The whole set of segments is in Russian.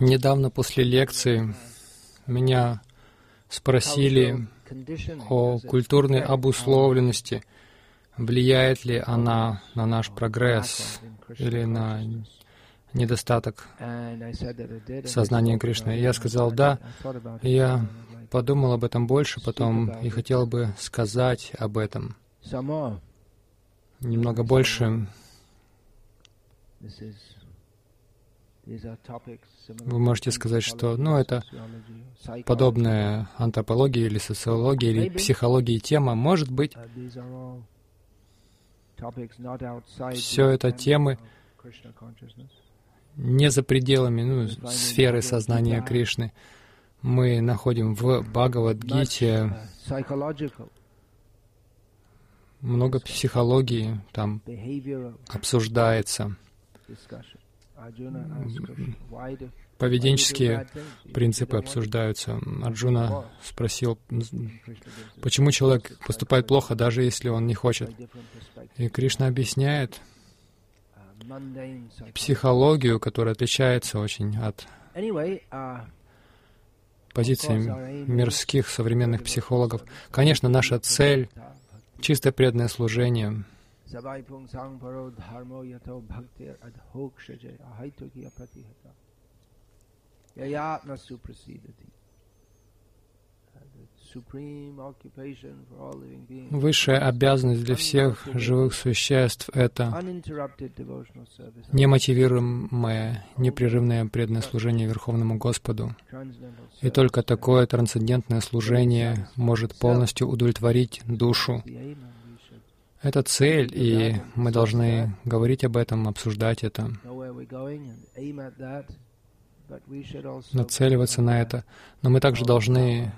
Недавно после лекции меня спросили о культурной обусловленности, влияет ли она на наш прогресс или на недостаток сознания Кришны. Я сказал «да». Я подумал об этом больше потом и хотел бы сказать об этом немного больше. Вы можете сказать, что ну, это подобная антропология или социология или психология тема. Может быть, все это темы не за пределами ну, сферы сознания Кришны. Мы находим в Бхагавадгите много психологии там обсуждается поведенческие принципы обсуждаются. Арджуна спросил, почему человек поступает плохо, даже если он не хочет. И Кришна объясняет психологию, которая отличается очень от позиции мирских современных психологов. Конечно, наша цель — чистое преданное служение — Sabai pung sang paro dharmo yato bhaktir pratihata. Yayatma suprasidati. Высшая обязанность для всех живых существ — это немотивируемое, непрерывное преданное служение Верховному Господу. И только такое трансцендентное служение может полностью удовлетворить душу. Это цель, и мы должны говорить об этом, обсуждать это, нацеливаться на это. Но мы также должны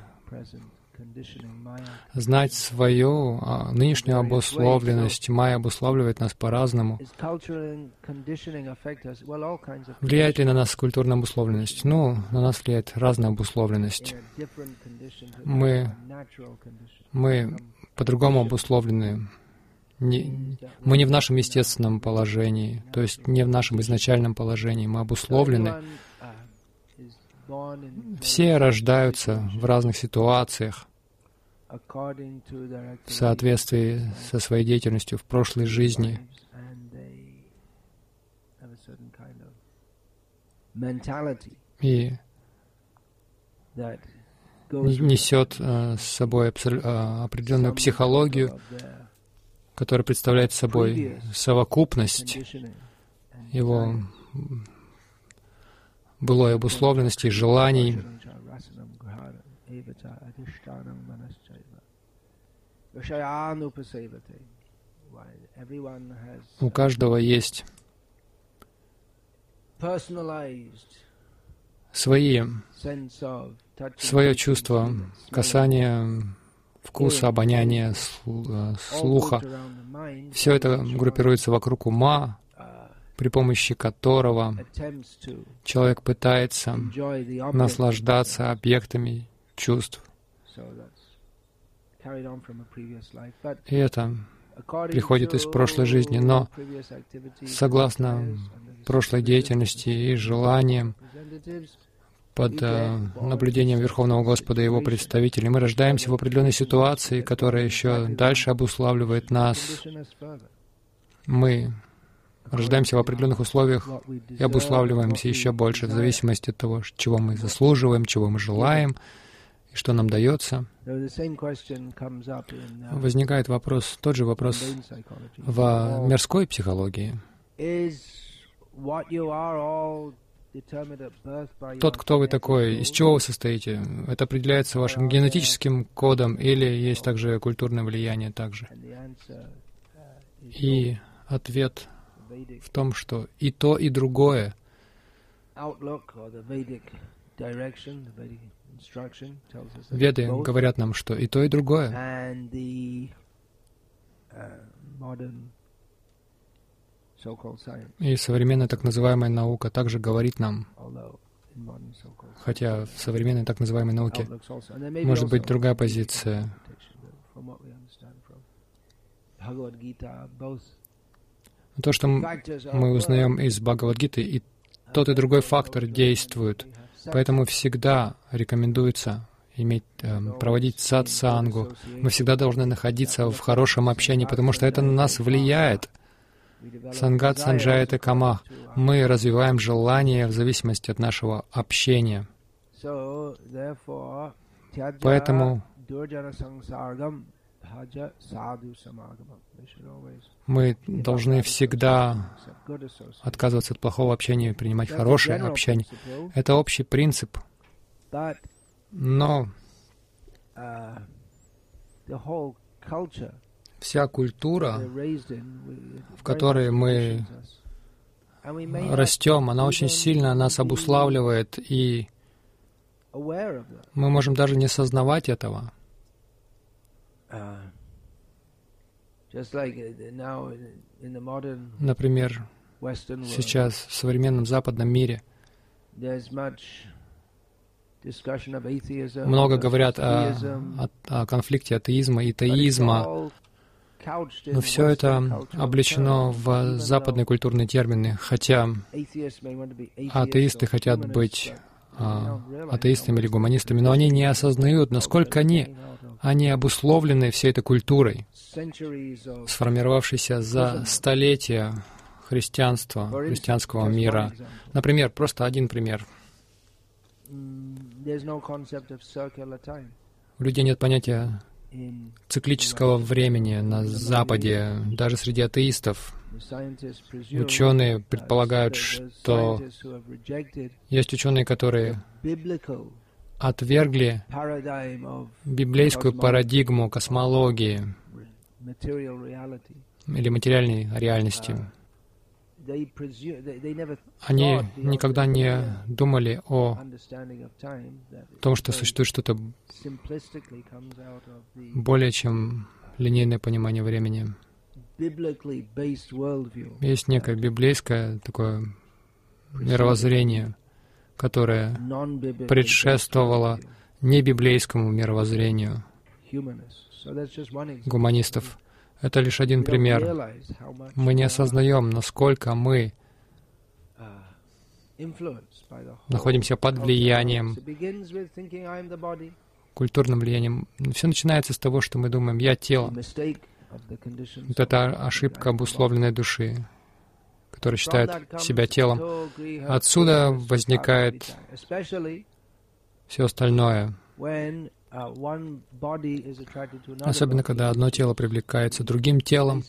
знать свою а, нынешнюю обусловленность. Майя обуславливает нас по-разному. Влияет ли на нас культурная обусловленность? Ну, на нас влияет разная обусловленность. Мы, мы по-другому обусловлены не, мы не в нашем естественном положении, то есть не в нашем изначальном положении, мы обусловлены. Все рождаются в разных ситуациях в соответствии со своей деятельностью в прошлой жизни. И несет э, с собой э, определенную психологию, который представляет собой совокупность его былой обусловленности, желаний, у каждого есть свои, свое чувство касания вкуса, обоняния, э, слуха. Все это группируется вокруг ума, при помощи которого человек пытается наслаждаться объектами чувств. И это приходит из прошлой жизни, но согласно прошлой деятельности и желаниям, под э, наблюдением Верховного Господа и Его представителей. Мы рождаемся в определенной ситуации, которая еще дальше обуславливает нас. Мы рождаемся в определенных условиях и обуславливаемся еще больше в зависимости от того, чего мы заслуживаем, чего мы желаем и что нам дается. Возникает вопрос, тот же вопрос в мирской психологии. Тот, кто вы такой, из чего вы состоите, это определяется вашим генетическим кодом или есть также культурное влияние также. И ответ в том, что и то, и другое Веды говорят нам, что и то, и другое. И современная так называемая наука также говорит нам, хотя в современной так называемой науке может быть другая позиция. То, что мы узнаем из Бхагавадгиты, и тот и другой фактор действуют. Поэтому всегда рекомендуется иметь, э, проводить сатсангу. Мы всегда должны находиться в хорошем общении, потому что это на нас влияет. Сангат санджает и камах. Мы развиваем желание в зависимости от нашего общения. Поэтому мы должны всегда отказываться от плохого общения и принимать хорошее общение. Это общий принцип. Но вся культура, в которой мы растем, она очень сильно нас обуславливает, и мы можем даже не сознавать этого. Например, сейчас в современном западном мире много говорят о, о, о конфликте атеизма и теизма, но все это облечено в западные культурные термины, хотя атеисты хотят быть а, атеистами или гуманистами, но они не осознают, насколько они, они обусловлены всей этой культурой, сформировавшейся за столетия христианства, христианского мира. Например, просто один пример. У людей нет понятия циклического времени на Западе, даже среди атеистов. Ученые предполагают, что есть ученые, которые отвергли библейскую парадигму космологии или материальной реальности. Они никогда не думали о том, что существует что-то более чем линейное понимание времени. Есть некое библейское такое мировоззрение, которое предшествовало небиблейскому мировоззрению гуманистов. Это лишь один пример. Мы не осознаем, насколько мы находимся под влиянием, культурным влиянием. Все начинается с того, что мы думаем «я тело». Вот это ошибка обусловленной души, которая считает себя телом. Отсюда возникает все остальное. Особенно, когда одно тело привлекается другим телом,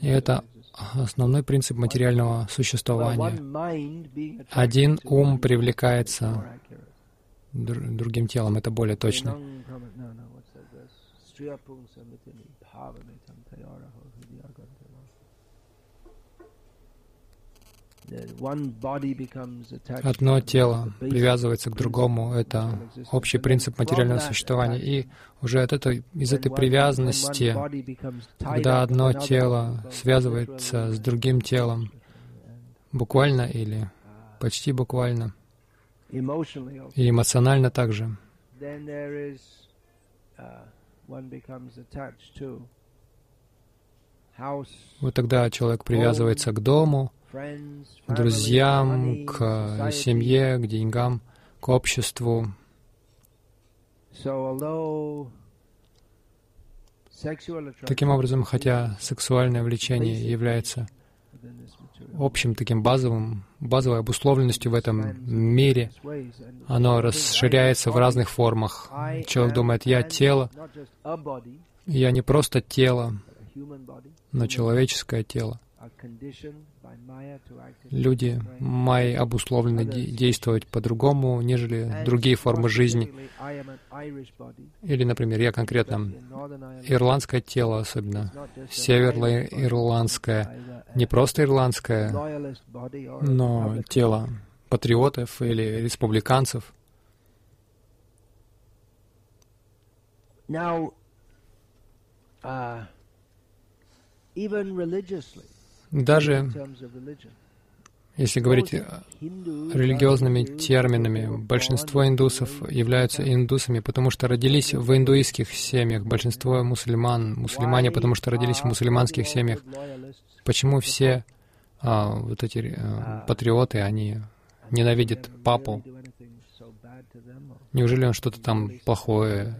и это основной принцип материального существования. Один ум привлекается другим телом, это более точно. Одно тело привязывается к другому. Это общий принцип материального существования. И уже от этой, из этой привязанности, когда одно тело связывается с другим телом, буквально или почти буквально, и эмоционально также, вот тогда человек привязывается к дому, к друзьям, к семье, к деньгам, к обществу. Таким образом, хотя сексуальное влечение является общим таким базовым, базовой обусловленностью в этом мире, оно расширяется в разных формах. Человек думает, я тело, я не просто тело, но человеческое тело. Люди майи обусловлены действовать по-другому, нежели другие формы жизни. Или, например, я конкретно ирландское тело, особенно. северно-ирландское, не просто ирландское, но тело патриотов или республиканцев. Now, uh, even religiously, Даже если говорить религиозными терминами, большинство индусов являются индусами, потому что родились в индуистских семьях, большинство мусульман, мусульмане, потому что родились в мусульманских семьях. Почему все а, вот эти а, патриоты, они ненавидят папу? Неужели он что-то там плохое,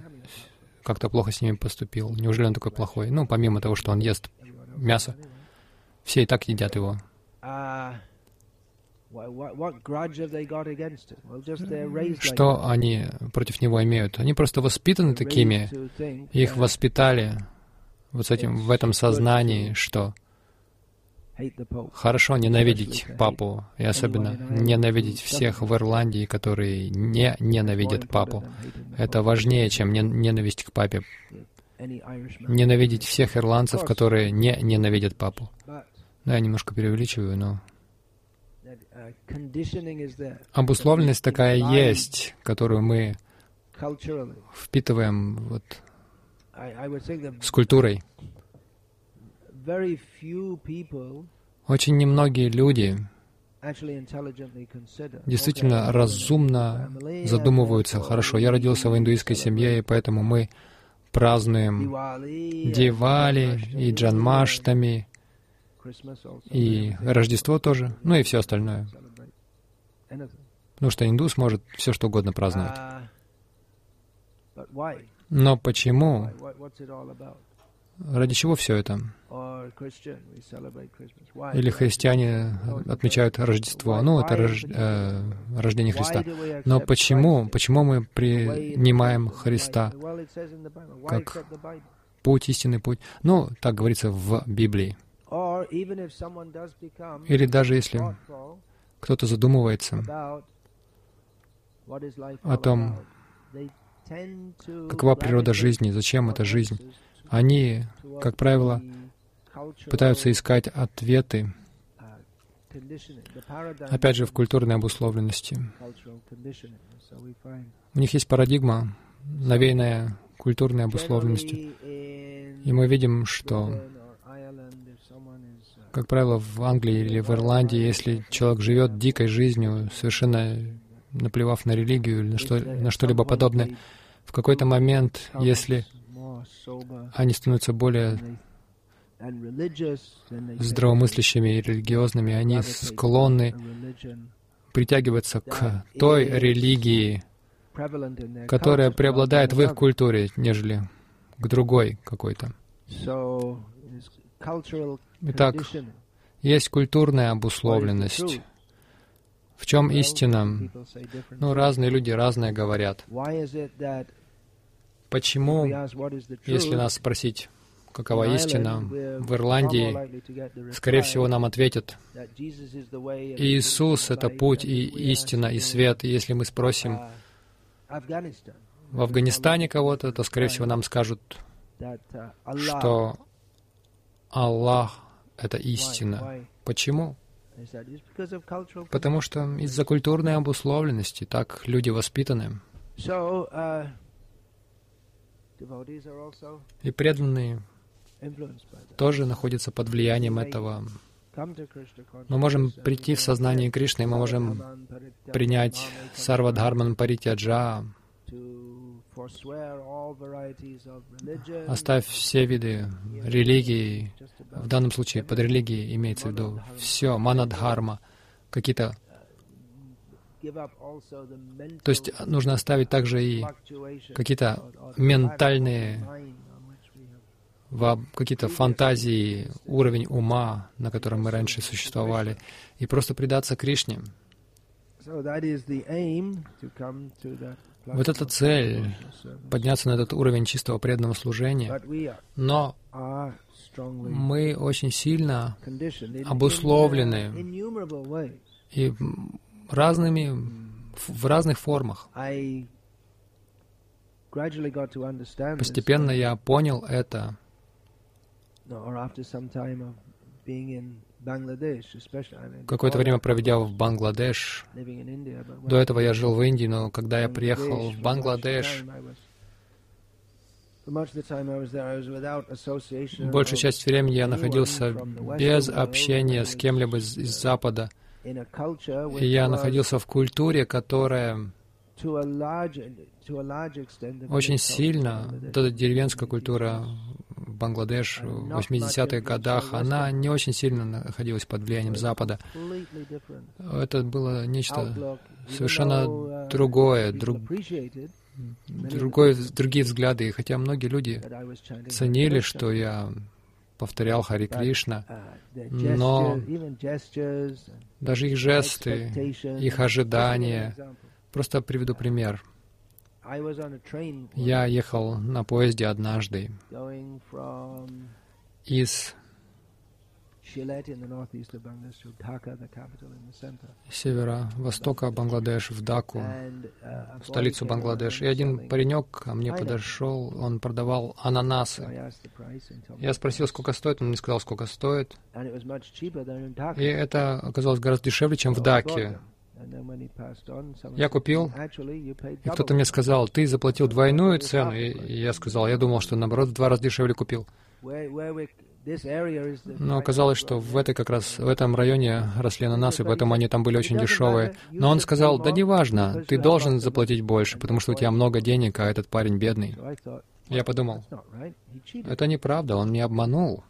как-то плохо с ними поступил? Неужели он такой плохой? Ну, помимо того, что он ест мясо, все и так едят его. А, что они против него имеют? Они просто воспитаны такими, их воспитали вот с этим, в этом сознании, что хорошо ненавидеть папу, и особенно ненавидеть всех в Ирландии, которые не ненавидят папу. Это важнее, чем ненависть к папе. Ненавидеть всех ирландцев, которые не ненавидят папу. Да, я немножко преувеличиваю, но Обусловленность такая есть, которую мы впитываем вот с культурой. Очень немногие люди действительно разумно задумываются. Хорошо, я родился в индуистской семье, и поэтому мы празднуем Дивали и Джанмаштами, и Рождество тоже, ну и все остальное. Потому что индус может все что угодно праздновать. Но почему? Ради чего все это? Или христиане отмечают Рождество, ну, это рож, э, рождение Христа. Но почему? Почему мы принимаем Христа как путь, истинный путь? Ну, так говорится в Библии. Или даже если кто-то задумывается о том, какова природа жизни, зачем эта жизнь, они, как правило, пытаются искать ответы, опять же, в культурной обусловленности. У них есть парадигма, навеянная культурной обусловленностью. И мы видим, что как правило, в Англии или в Ирландии, если человек живет дикой жизнью, совершенно наплевав на религию или на, что, на что-либо подобное, в какой-то момент, если они становятся более здравомыслящими и религиозными, они склонны притягиваться к той религии, которая преобладает в их культуре, нежели к другой какой-то. Итак, есть культурная обусловленность. В чем истина? Ну, разные люди разное говорят. Почему, если нас спросить, какова истина, в Ирландии, скорее всего, нам ответят, Иисус — это путь и истина, и свет. И если мы спросим в Афганистане кого-то, то, скорее всего, нам скажут, что Аллах — это истина. Почему? Потому что из-за культурной обусловленности так люди воспитаны. Uh, И преданные тоже находятся под влиянием этого. Мы можем прийти в сознание Кришны, мы можем принять Сарвадхарман Паритяджа, Оставь все виды религии, в данном случае под религией имеется в виду все, манадхарма, какие-то... То есть нужно оставить также и какие-то ментальные, какие-то фантазии, уровень ума, на котором мы раньше существовали, и просто предаться Кришне. Вот эта цель — подняться на этот уровень чистого преданного служения. Но мы очень сильно обусловлены и разными, в разных формах. Постепенно я понял это какое-то время проведя в Бангладеш. До этого я жил в Индии, но когда я приехал в Бангладеш, большую часть времени я находился без общения с кем-либо из, из Запада. И я находился в культуре, которая очень сильно, вот эта деревенская культура Бангладеш в 80-х годах, она не очень сильно находилась под влиянием Запада. Это было нечто совершенно другое, друг, другое, другие взгляды. И хотя многие люди ценили, что я повторял Хари Кришна, но даже их жесты, их ожидания, просто приведу пример — я ехал на поезде однажды из севера-востока Бангладеш в Даку, uh, столицу Бангладеш. И один паренек ко мне подошел, он продавал ананасы. Я спросил, сколько стоит, он мне сказал, сколько стоит. И это оказалось гораздо дешевле, чем в Даке. Я купил, и кто-то мне сказал, ты заплатил двойную цену, и я сказал, я думал, что наоборот в два раза дешевле купил. Но оказалось, что в этой как раз, в этом районе росли ананасы, поэтому они там были очень дешевые. Но он сказал, да неважно, ты должен заплатить больше, потому что у тебя много денег, а этот парень бедный. Я подумал, это неправда, он меня обманул.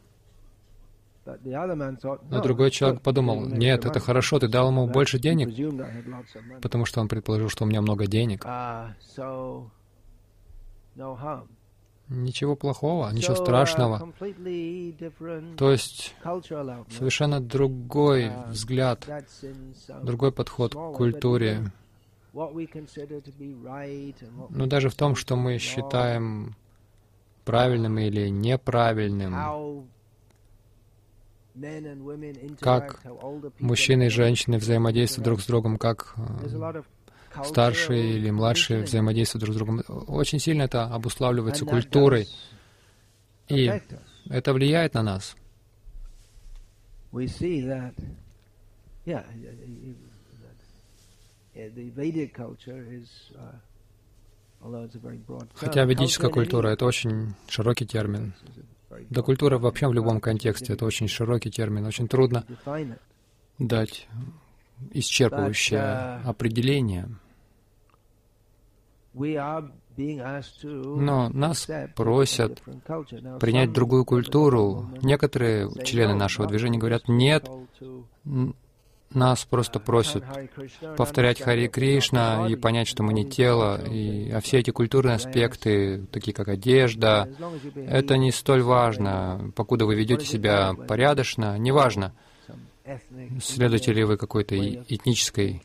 Но другой человек подумал, нет, это хорошо, ты дал ему больше денег, потому что он предположил, что у меня много денег. Ah, ничего плохого, ничего страшного. То есть совершенно другой uh, взгляд, другой подход к культуре. Но даже в том, что мы считаем правильным или неправильным, как мужчины и женщины взаимодействуют друг с другом, как э, старшие или младшие взаимодействуют друг с другом. Очень сильно это обуславливается культурой, и это влияет на нас. Хотя ведическая культура — это очень широкий термин. Да культура вообще в любом контексте — это очень широкий термин, очень трудно дать исчерпывающее определение. Но нас просят принять другую культуру. Некоторые члены нашего движения говорят, нет, нас просто просят повторять Хари Кришна и понять, что мы не тело, и, а все эти культурные аспекты, такие как одежда, это не столь важно. Покуда вы ведете себя порядочно, неважно, следуете ли вы какой-то этнической,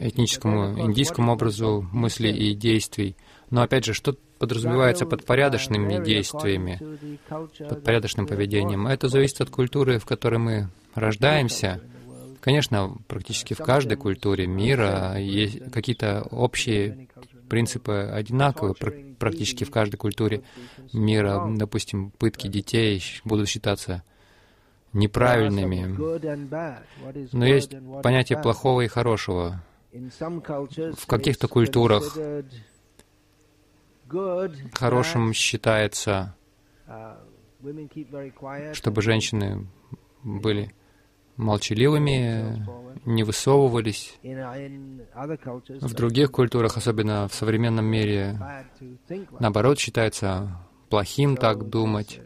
этническому индийскому образу мыслей и действий. Но опять же, что подразумевается под порядочными действиями, под порядочным поведением? Это зависит от культуры, в которой мы рождаемся, Конечно, практически в каждой культуре мира есть какие-то общие принципы одинаковые практически в каждой культуре мира. Допустим, пытки детей будут считаться неправильными. Но есть понятие плохого и хорошего. В каких-то культурах хорошим считается, чтобы женщины были молчаливыми, не высовывались. В других культурах, особенно в современном мире, наоборот, считается плохим так думать.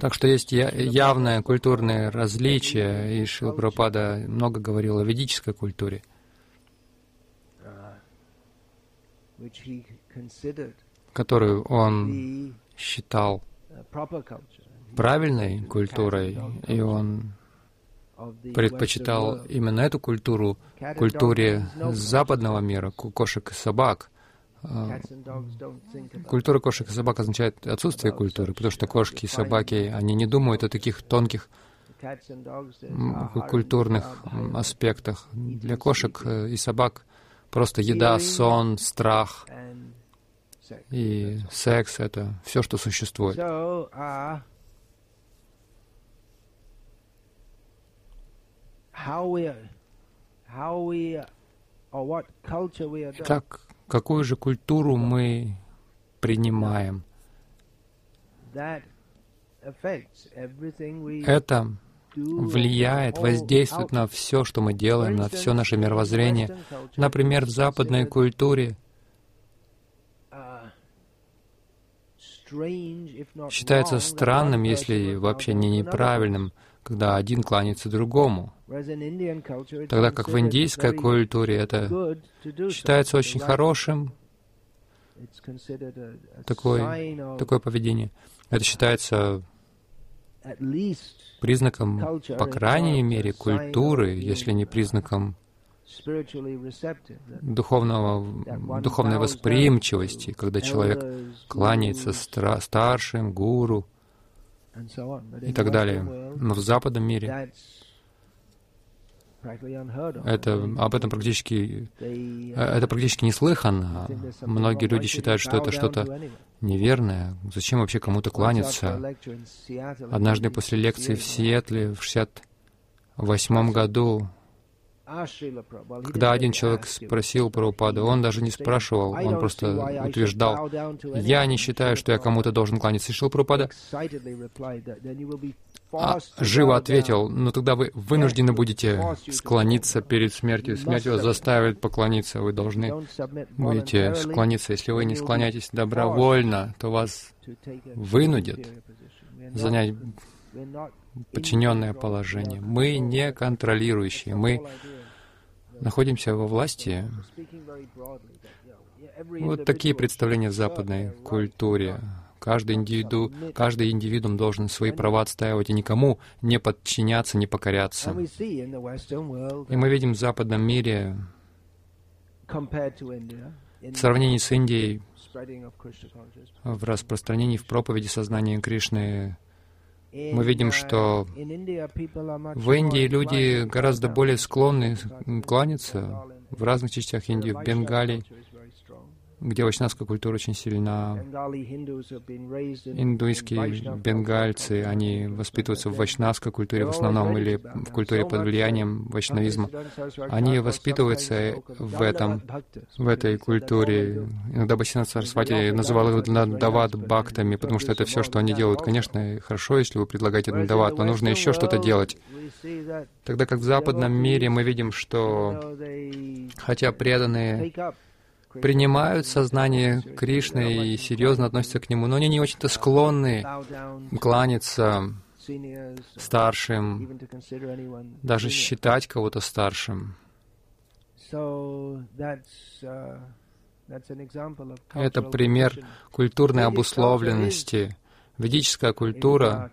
Так что есть явное культурное различие, и Шила Прабхупада много говорил о ведической культуре, которую он считал правильной культурой, и он предпочитал именно эту культуру, культуре западного мира, кошек и собак. А, культура кошек и собак означает отсутствие культуры, потому что кошки и собаки, они не думают о таких тонких культурных аспектах. Для кошек э, и собак просто еда, сон, страх, И секс — это все, что существует. Uh, Итак, какую же культуру мы принимаем? Это влияет, воздействует на все, что мы делаем, на все наше мировоззрение. Например, в западной культуре считается странным, если вообще не неправильным, когда один кланяется другому. Тогда как в индийской культуре это считается очень хорошим, такое, такое поведение. Это считается признаком, по крайней мере, культуры, если не признаком духовного, духовной восприимчивости, когда человек кланяется стра- старшим, гуру и так далее. Но в западном мире это, об этом практически, э, это практически неслыханно. Многие люди считают, что это что-то неверное. Зачем вообще кому-то кланяться? Однажды после лекции в Сиэтле в 68 году когда один человек спросил Прабхупаду, он даже не спрашивал, он просто утверждал, «Я не считаю, что я кому-то должен кланяться». И Шил Прабхупада а, живо ответил, «Ну тогда вы вынуждены будете склониться перед смертью. Смерть вас заставит поклониться, вы должны будете склониться. Если вы не склоняетесь добровольно, то вас вынудят занять подчиненное положение. Мы не контролирующие, мы находимся во власти. Вот такие представления в западной культуре. Каждый, индивиду, каждый индивидуум должен свои права отстаивать и никому не подчиняться, не покоряться. И мы видим в западном мире, в сравнении с Индией, в распространении в проповеди сознания Кришны мы видим, что в Индии люди гораздо более склонны кланяться в разных частях Индии, в Бенгалии, где вайшнавская культура очень сильна. Индуйские бенгальцы, они воспитываются в вайшнавской культуре в основном или в культуре под влиянием вайшнавизма. Они воспитываются в этом, в этой культуре. Иногда Басина Сарасвати называл их надават бхактами, потому что это все, что они делают. Конечно, хорошо, если вы предлагаете надават, но нужно еще что-то делать. Тогда как в западном мире мы видим, что хотя преданные принимают сознание Кришны и серьезно относятся к нему, но они не очень-то склонны кланяться старшим, даже считать кого-то старшим. Это пример культурной обусловленности. Ведическая культура,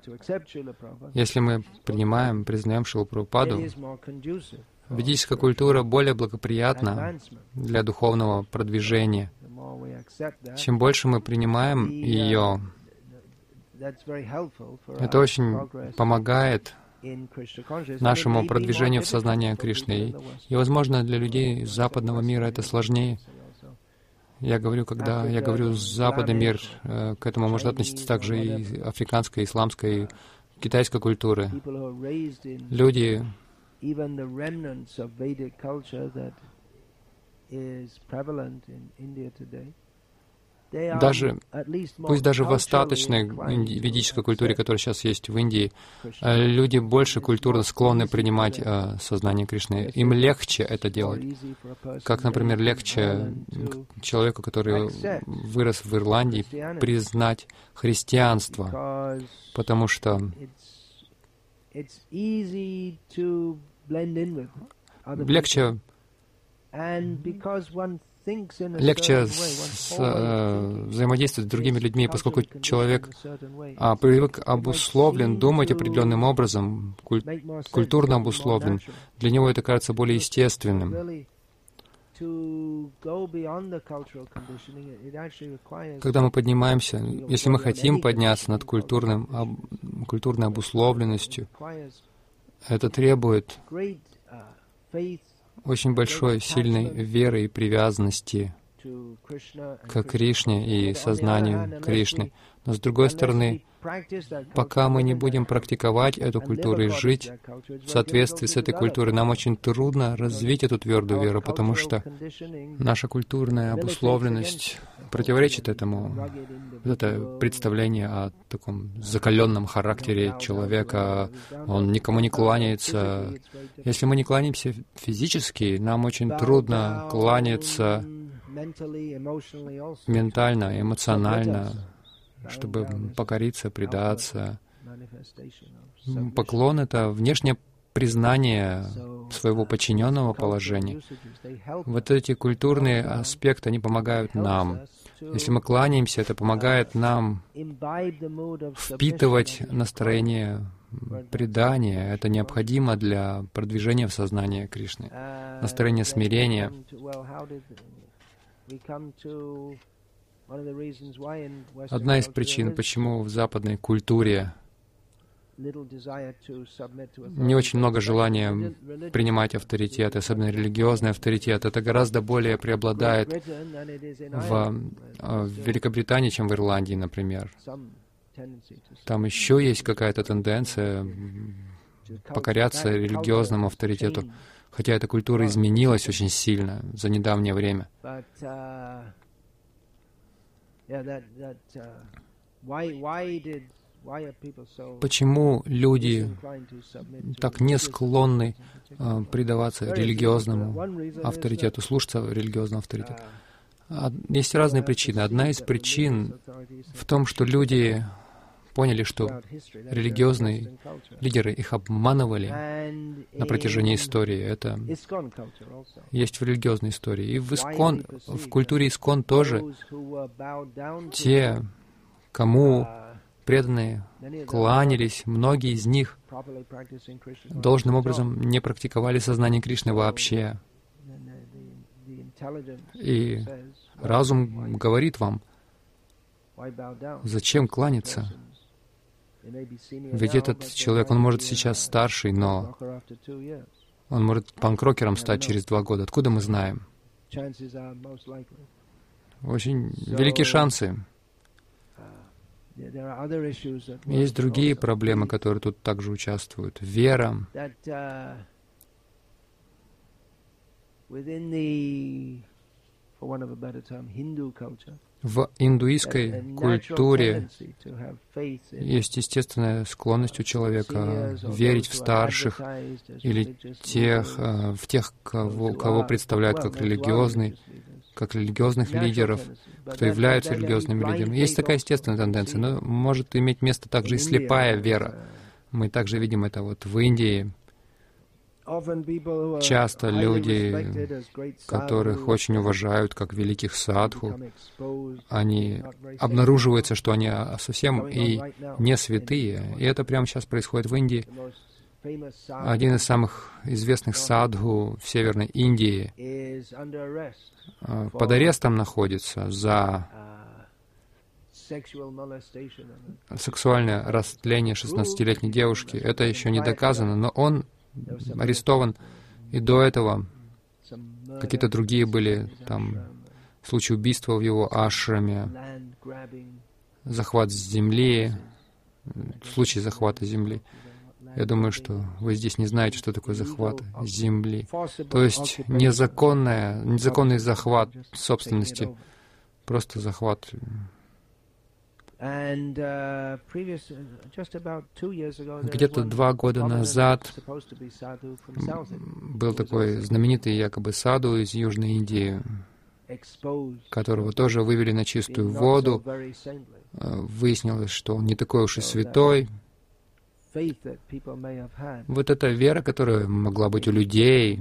если мы принимаем, признаем Шилпрупаду, Ведическая культура более благоприятна для духовного продвижения. Чем больше мы принимаем ее, это очень помогает нашему продвижению в сознание Кришны. И, возможно, для людей западного мира это сложнее. Я говорю, когда я говорю «западный мир», э, к этому может относиться также и африканская, исламская, и китайская культуры. Люди, even the remnants of Vedic culture that is prevalent in India today, даже, пусть даже в остаточной ведической культуре, которая сейчас есть в Индии, э, люди больше культурно склонны принимать э, сознание Кришны. Им легче это делать. Как, например, легче человеку, который вырос в Ирландии, признать христианство, потому что легче. Легче с, э, взаимодействовать с другими людьми, поскольку человек а, привык обусловлен, думать определенным образом, куль, культурно обусловлен. Для него это кажется более естественным. Когда мы поднимаемся, если мы хотим подняться над культурным, об, культурной обусловленностью, это требует очень большой, сильной веры и привязанности к Кришне и сознанию Кришны. Но с другой стороны, пока мы не будем практиковать эту культуру и жить в соответствии с этой культурой, нам очень трудно развить эту твердую веру, потому что наша культурная обусловленность противоречит этому. Это представление о таком закаленном характере человека, он никому не кланяется. Если мы не кланяемся физически, нам очень трудно кланяться ментально, эмоционально, чтобы покориться, предаться. Поклон — это внешнее признание своего подчиненного положения. Вот эти культурные аспекты, они помогают нам. Если мы кланяемся, это помогает нам впитывать настроение предания. Это необходимо для продвижения в сознание Кришны. Настроение смирения. Одна из причин, почему в западной культуре не очень много желания принимать авторитет, особенно религиозный авторитет. Это гораздо более преобладает в, в Великобритании, чем в Ирландии, например. Там еще есть какая-то тенденция покоряться религиозному авторитету, хотя эта культура изменилась очень сильно за недавнее время. Почему люди так не склонны э, предаваться религиозному авторитету, слушаться религиозному авторитету? Есть разные причины. Одна из причин в том, что люди поняли, что религиозные лидеры их обманывали на протяжении истории. Это есть в религиозной истории. И в искон, в культуре искон тоже те, кому преданные кланялись, многие из них должным образом не практиковали сознание Кришны вообще. И разум говорит вам, зачем кланяться? Ведь этот человек, он может сейчас старший, но он может панкрокером стать через два года. Откуда мы знаем? Очень великие шансы. Есть другие проблемы, которые тут также участвуют. Вера. В индуистской культуре есть естественная склонность у человека верить в старших или тех, э, в тех, кого, кого представляют как религиозный, как религиозных лидеров, кто являются религиозными лидерами. Есть такая естественная тенденция, но может иметь место также и слепая вера. Мы также видим это вот в Индии. Часто люди, которых очень уважают как великих садху, они обнаруживаются, что они совсем и не святые. И это прямо сейчас происходит в Индии. Один из самых известных садху в Северной Индии э, под арестом находится за сексуальное растление 16-летней девушки. Это еще не доказано, но он арестован. И до этого какие-то другие были там случаи убийства в его ашраме, захват земли, случай захвата земли. Я думаю, что вы здесь не знаете, что такое захват земли. То есть незаконная, незаконный захват собственности, просто захват Где-то два года назад был такой знаменитый якобы саду из Южной Индии, которого тоже вывели на чистую воду. Э, выяснилось, что он не такой уж и святой, вот эта вера, которая могла быть у людей,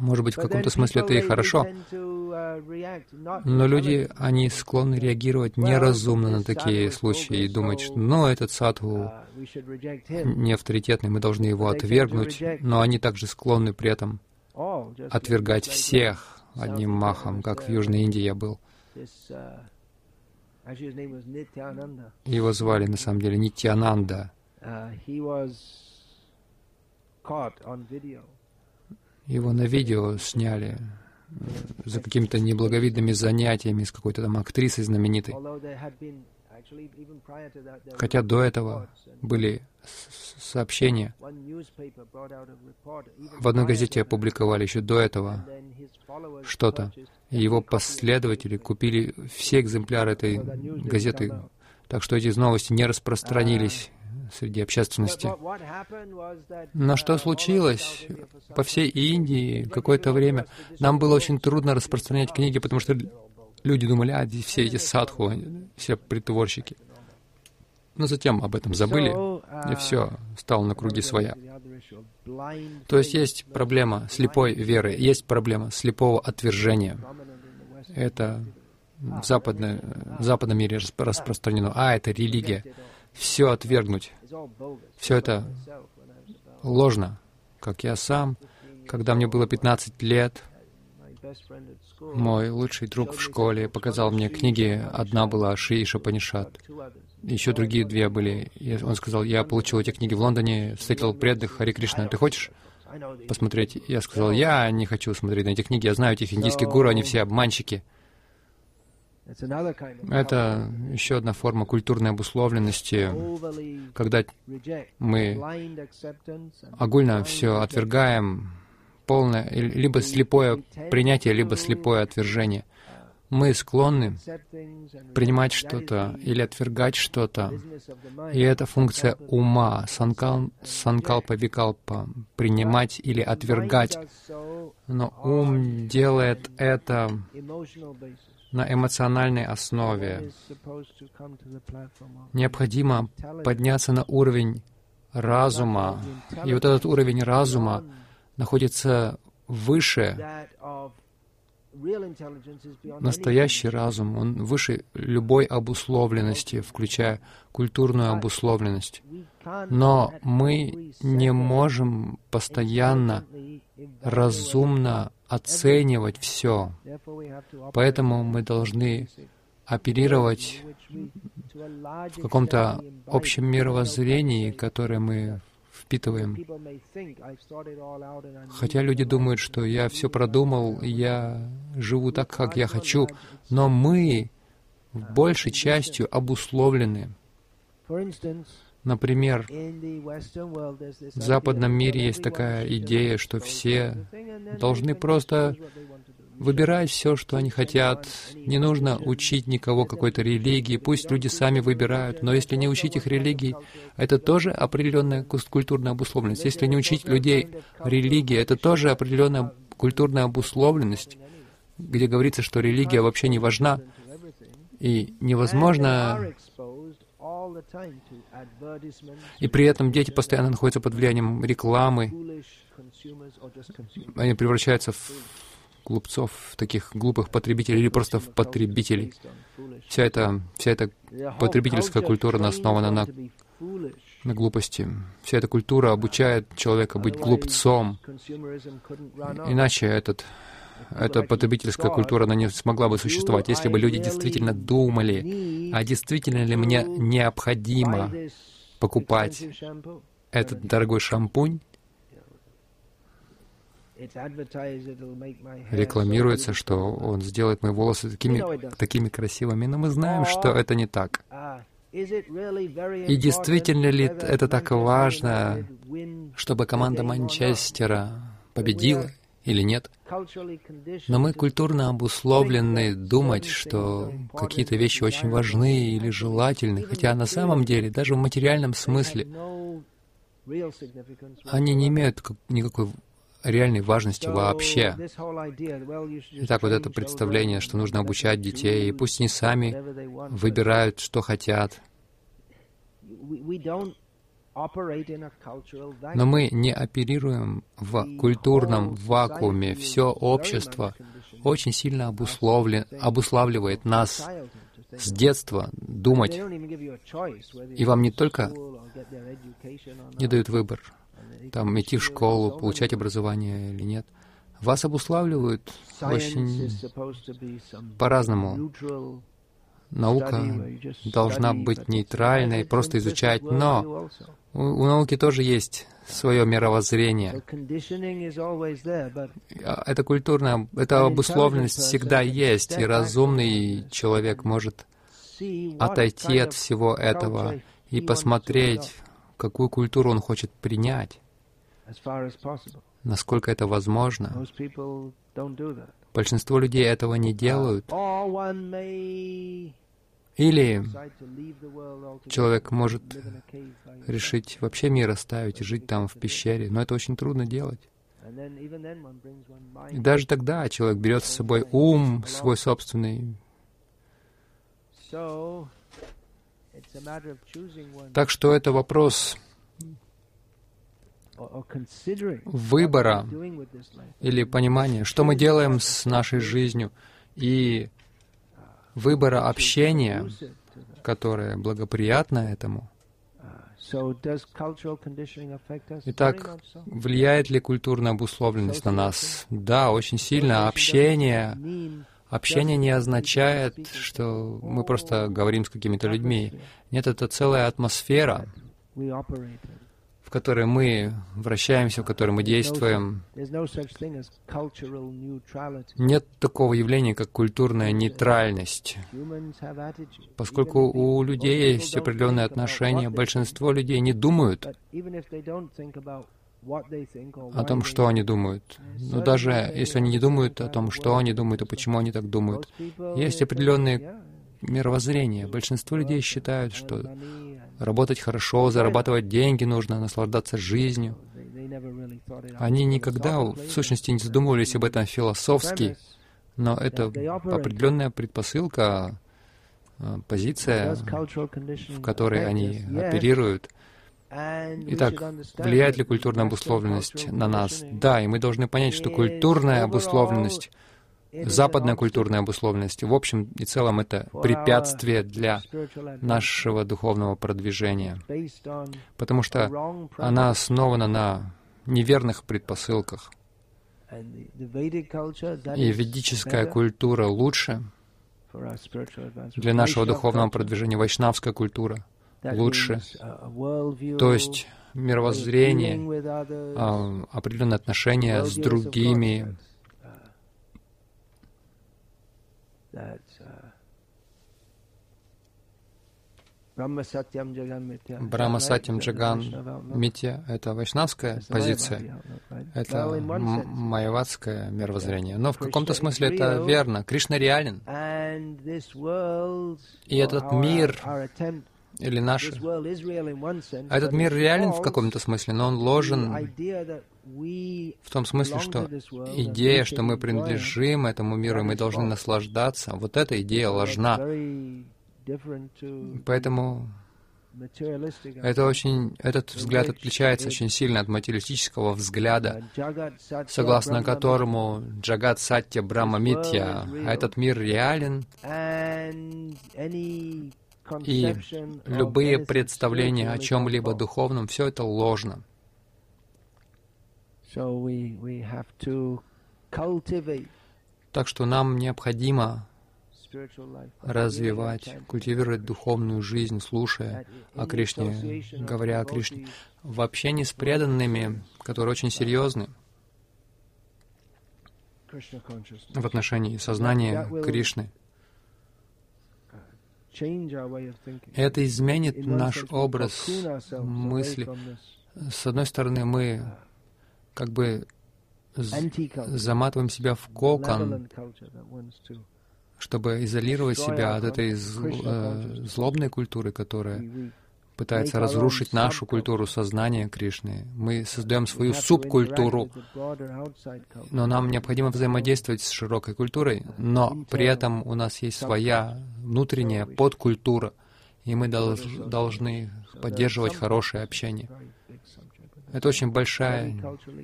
может быть, в каком-то смысле это и хорошо, uh, но люди, они склонны реагировать неразумно на такие случаи и думать, что, ну, этот садху uh, не авторитетный, мы должны его отвергнуть, но они также склонны при этом отвергать всех одним махом, как в Южной Индии я был. Его звали на самом деле Нитянанда. Uh, Его на видео сняли. за какими-то неблаговидными занятиями с какой-то там актрисой знаменитой. Хотя до этого были сообщения. В одной газете опубликовали еще до этого что-то. Его последователи купили все экземпляры этой газеты, так что эти новости не распространились среди общественности. Но что случилось? По всей Индии какое-то время нам было очень трудно распространять книги, потому что люди думали, а, все эти садху, все притворщики. Но затем об этом забыли, и все, стало на круги своя. То есть есть проблема слепой веры, есть проблема слепого отвержения. Это в, западной, в западном мире распространено. А, это религия. Все отвергнуть. Все это ложно. Как я сам, когда мне было 15 лет, мой лучший друг в школе показал мне книги. Одна была Ши и Шапанишат. Еще другие две были. Он сказал, я получил эти книги в Лондоне, встретил преданных Хари Кришна. Ты хочешь посмотреть? Я сказал, я не хочу смотреть на эти книги. Я знаю этих индийских гуру, они все обманщики. Это еще одна форма культурной обусловленности, когда мы огульно все отвергаем, полное, либо слепое принятие, либо слепое отвержение. Мы склонны принимать что-то или отвергать что-то, и это функция ума, санкал, санкалпа, викалпа, принимать или отвергать. Но ум делает это на эмоциональной основе. Необходимо подняться на уровень разума. И вот этот уровень разума находится выше настоящий разум, он выше любой обусловленности, включая культурную обусловленность. Но мы не можем постоянно разумно оценивать все. Поэтому мы должны оперировать в каком-то общем мировоззрении, которое мы впитываем. Хотя люди думают, что я все продумал, я живу так, как я хочу, но мы в большей частью обусловлены. Например, в западном мире есть такая идея, что все должны просто выбирать все, что они хотят. Не нужно учить никого какой-то религии, пусть люди сами выбирают. Но если не учить их религии, это тоже определенная культурная обусловленность. Если не учить людей религии, это тоже определенная культурная обусловленность, где говорится, что религия вообще не важна, и невозможно и при этом дети постоянно находятся под влиянием рекламы. Они превращаются в глупцов, таких глупых потребителей или просто в потребителей. Вся эта, вся эта потребительская культура основана на, на глупости. Вся эта культура обучает человека быть глупцом. Иначе этот эта потребительская культура, она не смогла бы существовать, если бы люди действительно думали, а действительно ли мне необходимо покупать этот дорогой шампунь, рекламируется, что он сделает мои волосы такими, такими красивыми, но мы знаем, что это не так. И действительно ли это так важно, чтобы команда Манчестера победила или нет? Но мы культурно обусловлены думать, что какие-то вещи очень важны или желательны, хотя на самом деле, даже в материальном смысле, они не имеют никакой реальной важности вообще. Итак, вот это представление, что нужно обучать детей, и пусть они сами выбирают, что хотят. Но мы не оперируем в культурном вакууме. Все общество очень сильно обусловлен, обуславливает нас с детства думать. И вам не только не дают выбор, там идти в школу, получать образование или нет. Вас обуславливают очень по-разному. Наука должна быть нейтральной, просто изучать, но У, науки тоже есть свое мировоззрение. А, это культурная, эта обусловленность всегда есть, и разумный человек может отойти от всего этого и посмотреть, какую культуру он хочет принять, насколько это возможно. Большинство людей этого не делают. Или человек может решить вообще мир оставить и жить там в пещере, но это очень трудно делать. И даже тогда человек берет с собой ум свой собственный. Так что это вопрос выбора или понимания, что мы делаем с нашей жизнью, и выбора общения, которое благоприятно этому. Итак, влияет ли культурная обусловленность на нас? Да, очень сильно. Общение, общение не означает, что мы просто говорим с какими-то людьми. Нет, это целая атмосфера, в которой мы вращаемся, в которой мы действуем. Нет такого явления, как культурная нейтральность. Поскольку у людей есть определенные отношения, большинство людей не думают о том, что они думают. Но даже если они не думают о том, что они думают и почему они так думают, есть определенные мировоззрения. Большинство людей считают, что работать хорошо, зарабатывать деньги нужно, наслаждаться жизнью. Они никогда, в сущности, не задумывались об этом философски, но это определенная предпосылка, э, позиция, в которой они оперируют. Итак, влияет ли культурная обусловленность на нас? Да, и мы должны понять, что культурная обусловленность западная культурная обусловленность. В общем и целом это препятствие для нашего духовного продвижения, потому что она основана на неверных предпосылках. И ведическая культура лучше для нашего духовного продвижения, вайшнавская культура лучше. То есть мировоззрение, а, определенные отношения с другими, Uh, Брахма Сатьям Джаган Митя — это вайшнавская позиция, это майяватское мировоззрение. Но в каком-то смысле это верно. Кришна реален. И этот мир или наш... Этот мир реален в каком-то смысле, но он ложен в том смысле, что идея, что мы принадлежим этому миру, и мы должны наслаждаться, вот эта идея ложна. Поэтому это очень, этот взгляд отличается очень сильно от материалистического взгляда, согласно которому Джагат Сатья Брахма Митья, этот мир реален, и любые представления о чем-либо духовном, все это ложно. Так что нам необходимо развивать, культивировать духовную жизнь, слушая о Кришне, говоря о Кришне, в общении с преданными, которые очень серьезны в отношении сознания Кришны. Это изменит наш образ мысли. С одной стороны, мы как бы заматываем себя в кокон, чтобы изолировать себя от этой э, злобной культуры, которая пытается разрушить нашу культуру сознания Кришны. Мы создаем свою субкультуру, но нам необходимо взаимодействовать с широкой культурой, но при этом у нас есть своя внутренняя подкультура, и мы долж, должны поддерживать хорошее общение. Это очень большая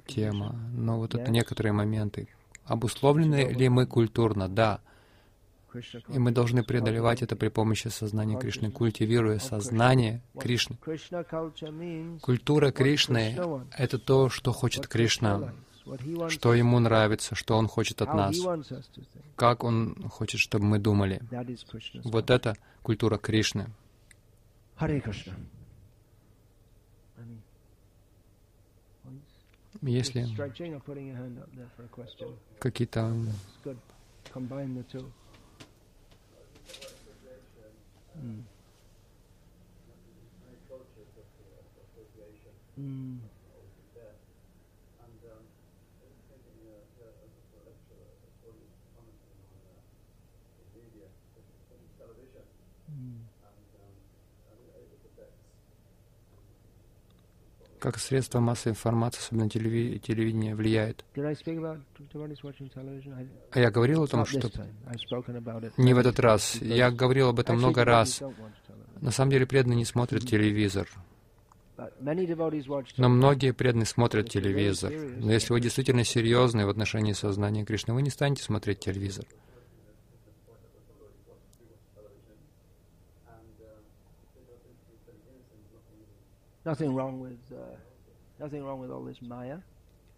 тема, но вот это некоторые моменты. Обусловлены ли мы культурно? Да. И мы должны преодолевать это при помощи сознания Кришны, культивируя сознание Кришны. Культура Кришны — это то, что хочет Кришна, что ему нравится, что он хочет от нас, как он хочет, чтобы мы думали. Вот это культура Кришны. Если какие-то Mm. Как средство массовой информации, особенно телеви- телевидение, влияет. А я говорил о том, что... Не в этот раз. Я говорил об этом много раз. На самом деле преданные не смотрят телевизор. Но многие преданные смотрят телевизор. Но если вы действительно серьезны в отношении сознания Кришны, вы не станете смотреть телевизор.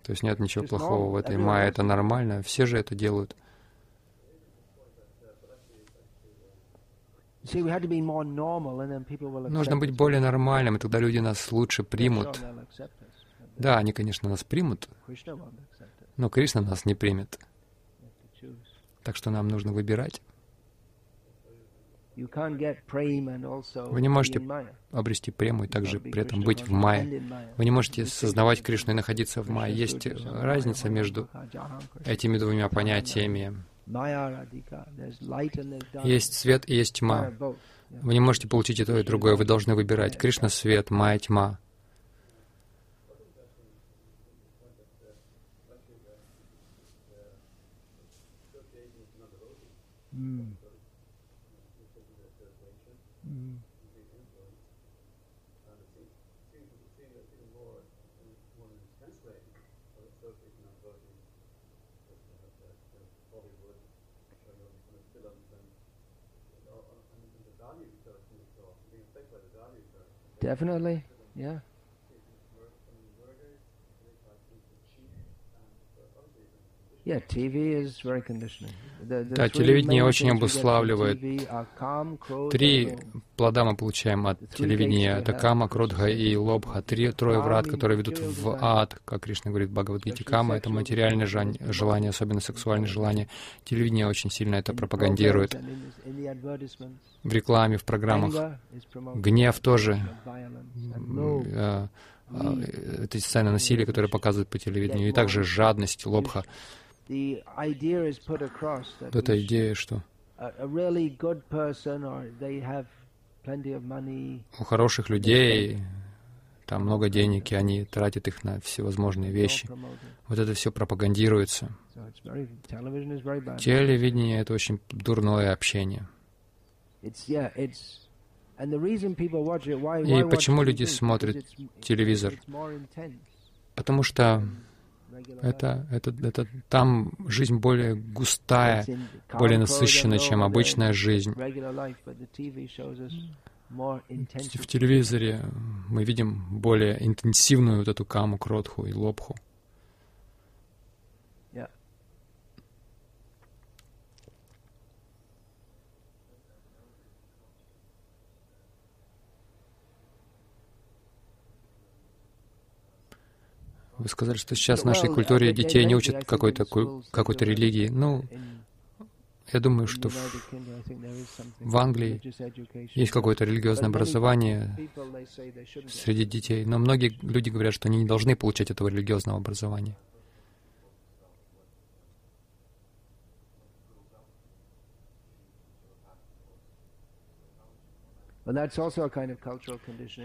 То есть нет ничего плохого в этой майе, это нормально, все же это делают. Нужно быть более нормальным, и тогда люди нас лучше примут. Да, они, конечно, нас примут, но Кришна нас не примет. Так что нам нужно выбирать. Вы не можете обрести прему и также при этом быть в мае. Вы не можете сознавать Кришну и находиться в мае. Есть разница между этими двумя понятиями. Есть свет и есть тьма. Вы не можете получить и то, и другое. Вы должны выбирать. Кришна — свет, майя — тьма. Definitely, yeah. Да, телевидение очень обуславливает. Три плода мы получаем от телевидения. Это кама, кродха и лобха. Три, трое врат, которые ведут в ад, как Кришна говорит в Бхагавадгите. Кама — это материальное желание, особенно сексуальное желание. Телевидение очень сильно это пропагандирует. В рекламе, в программах. Гнев тоже. Э, э, это социальное насилие, которое показывают по телевидению. И также жадность, лобха. Эта идея, что у хороших людей там много денег, и они тратят их на всевозможные вещи. Вот это все пропагандируется. Телевидение — это очень дурное общение. И почему люди смотрят телевизор? Потому что это, это, это там жизнь более густая, более насыщенная, чем обычная жизнь. В телевизоре мы видим более интенсивную вот эту каму, кротху и лобху. Вы сказали, что сейчас в нашей культуре детей не учат какой-то какой-то религии. Ну, я думаю, что в, в Англии есть какое-то религиозное образование среди детей, но многие люди говорят, что они не должны получать этого религиозного образования.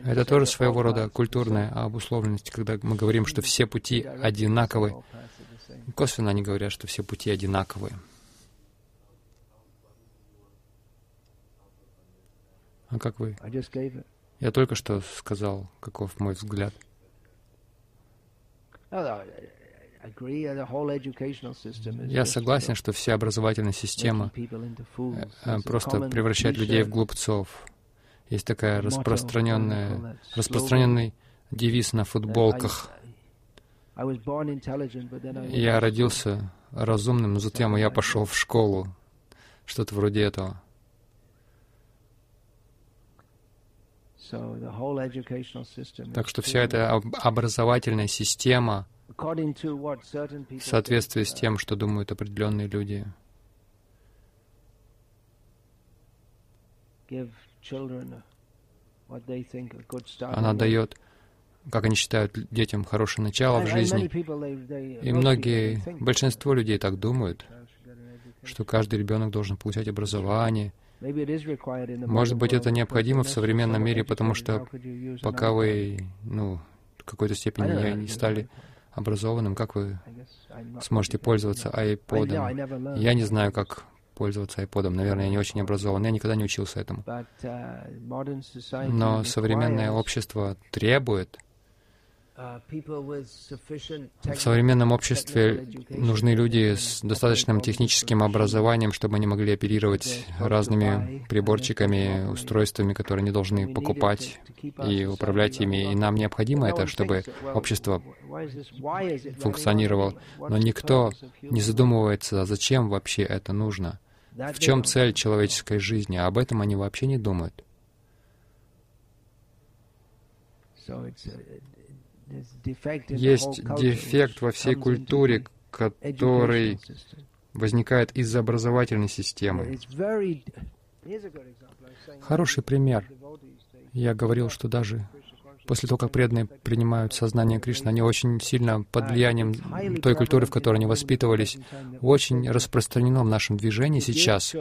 Это тоже своего рода культурная обусловленность, когда мы говорим, что все пути одинаковы. Косвенно они говорят, что все пути одинаковые. А как вы? Я только что сказал, каков мой взгляд. Я согласен, что вся образовательная система э, э, просто превращает людей в глупцов. Есть такая распространенная, распространенный девиз на футболках. Я родился разумным, но затем я пошел в школу. Что-то вроде этого. Так что вся эта образовательная система в соответствии с тем, что думают определенные люди. Она дает, как они считают, детям хорошее начало в жизни. И многие, большинство людей так думают, что каждый ребенок должен получать образование. Может быть, это необходимо в современном мире, потому что пока вы, ну, в какой-то степени не стали образованным, как вы сможете пользоваться iPod? Я не знаю, как пользоваться iPod. Наверное, я не очень образован. Я никогда не учился этому. Но современное общество требует в современном обществе нужны люди с достаточным техническим образованием, чтобы они могли оперировать разными приборчиками, устройствами, которые они должны покупать и управлять ими. И нам необходимо это, чтобы общество функционировало. Но никто не задумывается, зачем вообще это нужно. В чем цель человеческой жизни? Об этом они вообще не думают. Есть дефект во всей культуре, который возникает из-за образовательной системы. Хороший пример. Я говорил, что даже после того, как преданные принимают сознание Кришны, они очень сильно под влиянием той культуры, в которой они воспитывались, очень распространено в нашем движении сейчас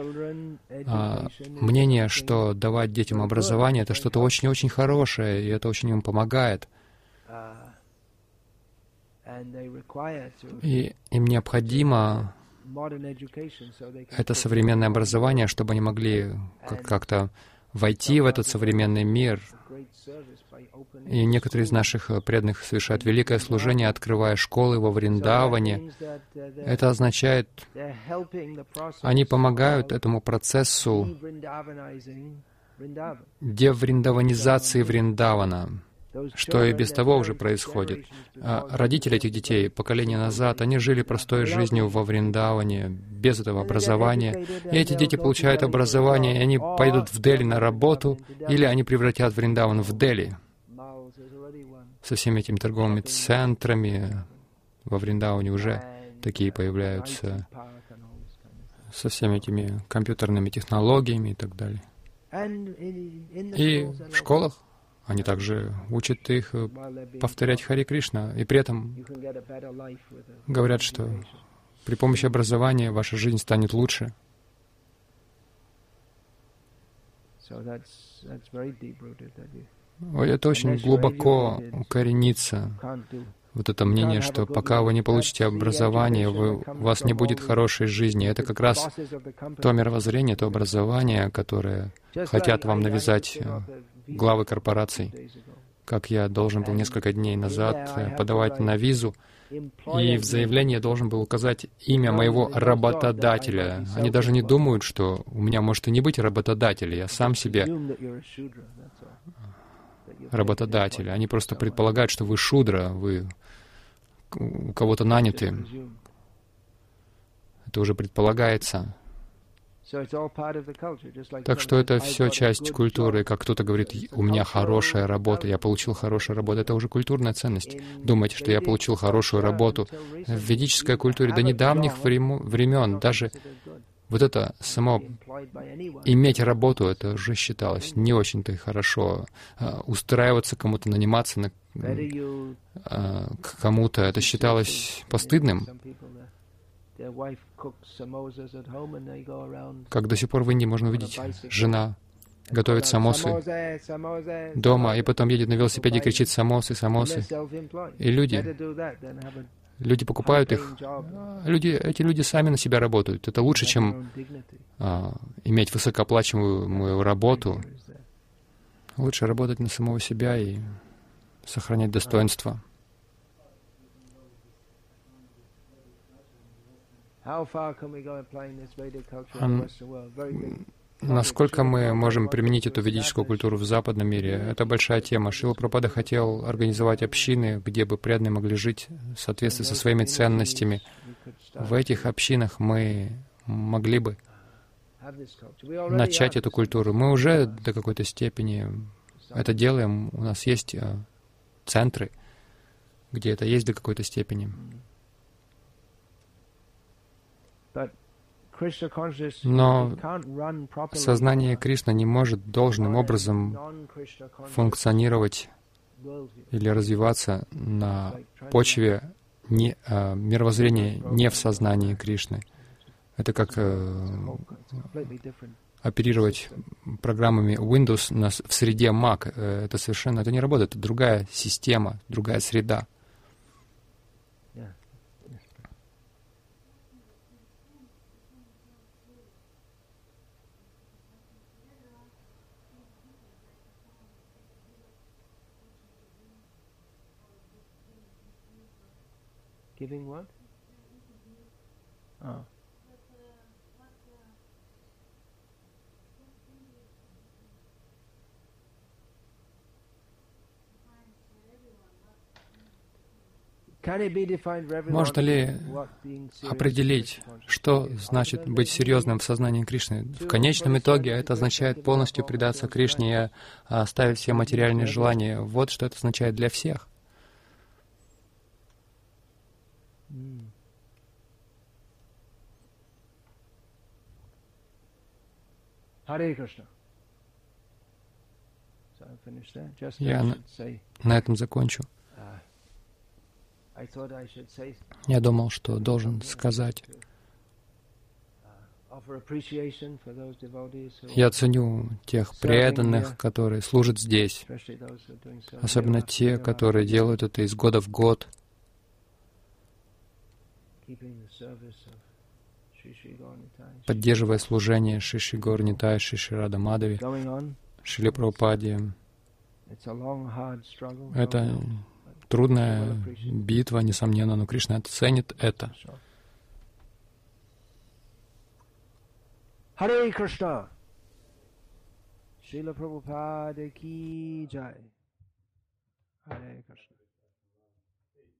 а, мнение, что давать детям образование — это что-то очень-очень хорошее, и это очень им помогает. И им необходимо это современное образование, чтобы они могли как-то войти в этот современный мир. И некоторые из наших преданных совершают великое служение, открывая школы во Вриндаване. Это означает, они помогают этому процессу девриндаванизации Вриндавана что и без того уже происходит. А родители этих детей поколения назад, они жили простой жизнью во Вриндаване, без этого образования. И эти дети получают образование, и они пойдут в Дели на работу, или они превратят Вриндаван в Дели со всеми этими торговыми центрами. Во Вриндаване уже такие появляются, со всеми этими компьютерными технологиями и так далее. И в школах они также учат их э, повторять Хари Кришна, и при этом говорят, что при помощи образования ваша жизнь станет лучше. Это очень глубоко укоренится, вот это мнение, что пока вы не получите образование, вы, у вас не будет хорошей жизни. Это как раз то мировоззрение, то образование, которое хотят вам навязать главы корпораций, как я должен был несколько дней назад э, подавать на визу, и в заявлении я должен был указать имя моего работодателя. Они даже не думают, что у меня может и не быть работодателя, я сам себе работодатель. Они просто предполагают, что вы шудра, вы у кого-то наняты. Это уже предполагается. Так что это все часть культуры. Как кто-то говорит, у меня хорошая работа, я получил хорошую работу. Это уже культурная ценность. Думаете, что я получил хорошую работу. В ведической культуре до недавних времен даже вот это само иметь работу, это уже считалось не очень-то хорошо. А, устраиваться кому-то, наниматься на, а, к кому-то, это считалось постыдным. Как до сих пор в Индии можно увидеть, жена готовит самосы дома, и потом едет на велосипеде и кричит «самосы, самосы». И люди, люди покупают их. Люди, эти люди сами на себя работают. Это лучше, чем а, иметь высокооплачиваемую работу. Лучше работать на самого себя и сохранять достоинство. Насколько мы можем применить эту ведическую культуру в западном мире? Это большая тема. Шила Пропада хотел организовать общины, где бы преданные могли жить в соответствии со своими ценностями. В этих общинах мы могли бы начать эту культуру. Мы уже до какой-то степени это делаем. У нас есть э, центры, где это есть до какой-то степени. Но сознание Кришны не может должным образом функционировать или развиваться на почве не, а, мировоззрения не в сознании Кришны. Это как э, оперировать программами Windows на, в среде Mac. Э, это совершенно это не работает. Это другая система, другая среда. Giving what? Oh. Можно ли определить, что значит быть серьезным в сознании Кришны? В конечном итоге это означает полностью предаться Кришне и оставить все материальные желания. Вот что это означает для всех. Я на, на этом закончу. Я думал, что должен сказать. Я ценю тех преданных, которые служат здесь, особенно те, которые делают это из года в год, поддерживая служение Шиши Горнитай, Шиши Рада Мадави, Шили Прабхупаде. Это трудная битва, несомненно, но Кришна это ценит это. Харе Кришна! Шила Прабхупада ки джай. Харе Кришна.